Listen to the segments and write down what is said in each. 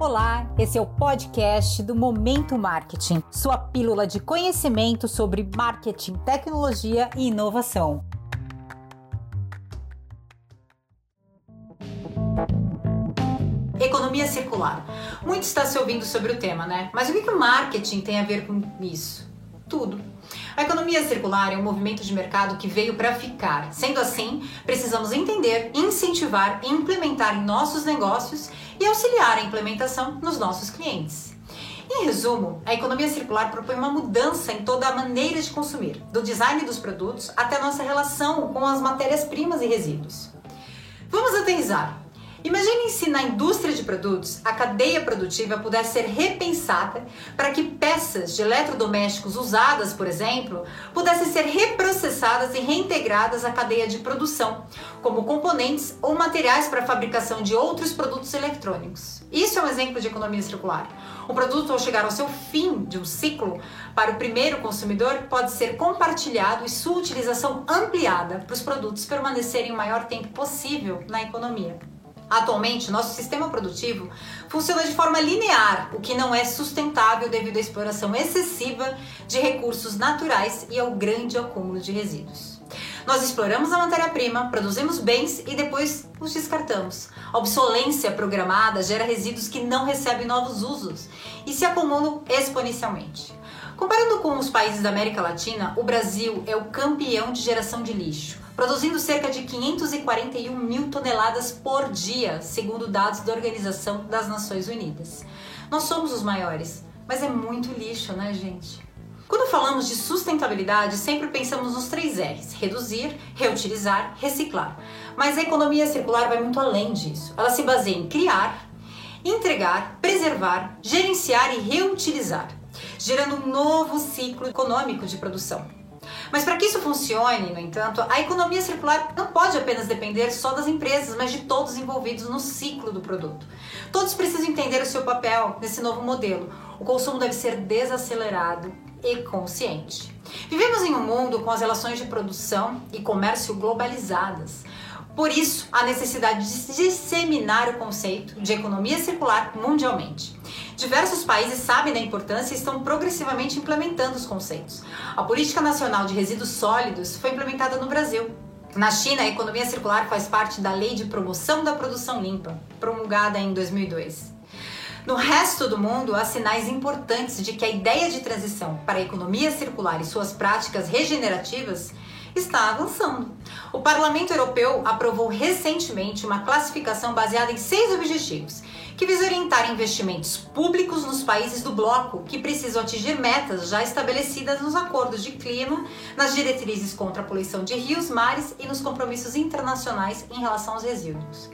Olá, esse é o podcast do Momento Marketing, sua pílula de conhecimento sobre marketing, tecnologia e inovação. Economia circular. Muito está se ouvindo sobre o tema, né? Mas o que o marketing tem a ver com isso? Tudo. A economia circular é um movimento de mercado que veio para ficar. Sendo assim, precisamos entender, incentivar e implementar em nossos negócios e auxiliar a implementação nos nossos clientes. Em resumo, a economia circular propõe uma mudança em toda a maneira de consumir, do design dos produtos até nossa relação com as matérias-primas e resíduos. Vamos aterrizar. Imagine se na indústria de produtos a cadeia produtiva pudesse ser repensada para que peças de eletrodomésticos usadas, por exemplo, pudessem ser reprocessadas e reintegradas à cadeia de produção, como componentes ou materiais para a fabricação de outros produtos eletrônicos. Isso é um exemplo de economia circular. O produto, ao chegar ao seu fim de um ciclo, para o primeiro consumidor, pode ser compartilhado e sua utilização ampliada para os produtos permanecerem o maior tempo possível na economia. Atualmente, nosso sistema produtivo funciona de forma linear, o que não é sustentável devido à exploração excessiva de recursos naturais e ao grande acúmulo de resíduos. Nós exploramos a matéria-prima, produzimos bens e depois os descartamos. A obsolência programada gera resíduos que não recebem novos usos e se acumulam exponencialmente. Comparando com os países da América Latina, o Brasil é o campeão de geração de lixo produzindo cerca de 541 mil toneladas por dia, segundo dados da Organização das Nações Unidas. Nós somos os maiores, mas é muito lixo, né, gente? Quando falamos de sustentabilidade, sempre pensamos nos três R's: reduzir, reutilizar, reciclar. Mas a economia circular vai muito além disso. Ela se baseia em criar, entregar, preservar, gerenciar e reutilizar, gerando um novo ciclo econômico de produção. Mas para que isso funcione, no entanto, a economia circular não pode apenas depender só das empresas, mas de todos envolvidos no ciclo do produto. Todos precisam entender o seu papel nesse novo modelo. O consumo deve ser desacelerado e consciente. Vivemos em um mundo com as relações de produção e comércio globalizadas. Por isso, a necessidade de disseminar o conceito de economia circular mundialmente. Diversos países sabem da importância e estão progressivamente implementando os conceitos. A Política Nacional de Resíduos Sólidos foi implementada no Brasil. Na China, a economia circular faz parte da Lei de Promoção da Produção Limpa, promulgada em 2002. No resto do mundo, há sinais importantes de que a ideia de transição para a economia circular e suas práticas regenerativas está avançando. O Parlamento Europeu aprovou recentemente uma classificação baseada em seis objetivos que visa orientar investimentos públicos nos países do bloco que precisam atingir metas já estabelecidas nos acordos de clima, nas diretrizes contra a poluição de rios, mares e nos compromissos internacionais em relação aos resíduos.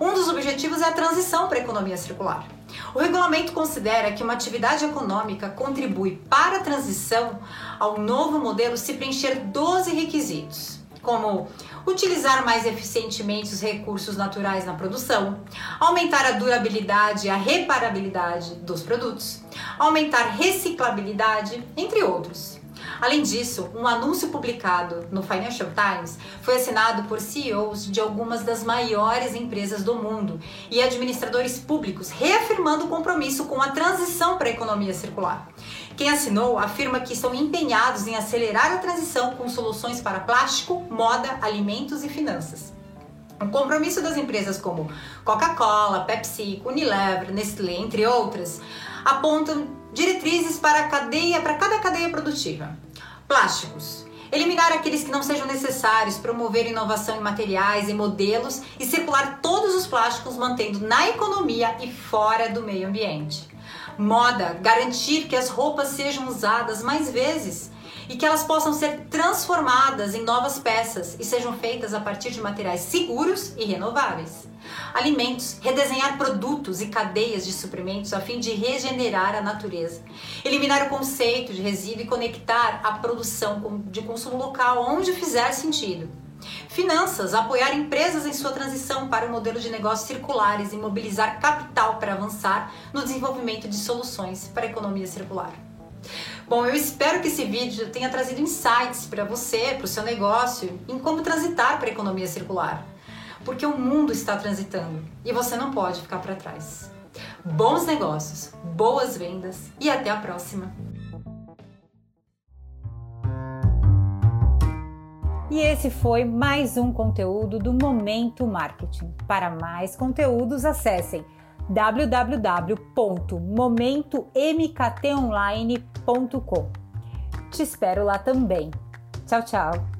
Um dos objetivos é a transição para a economia circular. O regulamento considera que uma atividade econômica contribui para a transição ao novo modelo se preencher 12 requisitos, como utilizar mais eficientemente os recursos naturais na produção, aumentar a durabilidade e a reparabilidade dos produtos, aumentar reciclabilidade, entre outros. Além disso, um anúncio publicado no Financial Times foi assinado por CEOs de algumas das maiores empresas do mundo e administradores públicos, reafirmando o compromisso com a transição para a economia circular. Quem assinou afirma que estão empenhados em acelerar a transição com soluções para plástico, moda, alimentos e finanças. O compromisso das empresas como Coca-Cola, Pepsi, Unilever, Nestlé, entre outras, apontam diretrizes para cadeia, para cada cadeia produtiva. Plásticos. Eliminar aqueles que não sejam necessários, promover inovação em materiais e modelos e circular todos os plásticos, mantendo na economia e fora do meio ambiente. Moda, garantir que as roupas sejam usadas mais vezes e que elas possam ser transformadas em novas peças e sejam feitas a partir de materiais seguros e renováveis. Alimentos, redesenhar produtos e cadeias de suprimentos a fim de regenerar a natureza. Eliminar o conceito de resíduo e conectar a produção de consumo local onde fizer sentido. Finanças, apoiar empresas em sua transição para o um modelo de negócios circulares e mobilizar capital para avançar no desenvolvimento de soluções para a economia circular. Bom, eu espero que esse vídeo tenha trazido insights para você, para o seu negócio, em como transitar para a economia circular. Porque o mundo está transitando e você não pode ficar para trás. Bons negócios, boas vendas e até a próxima! E esse foi mais um conteúdo do Momento Marketing. Para mais conteúdos, acessem www.momentomktonline.com. Te espero lá também. Tchau, tchau!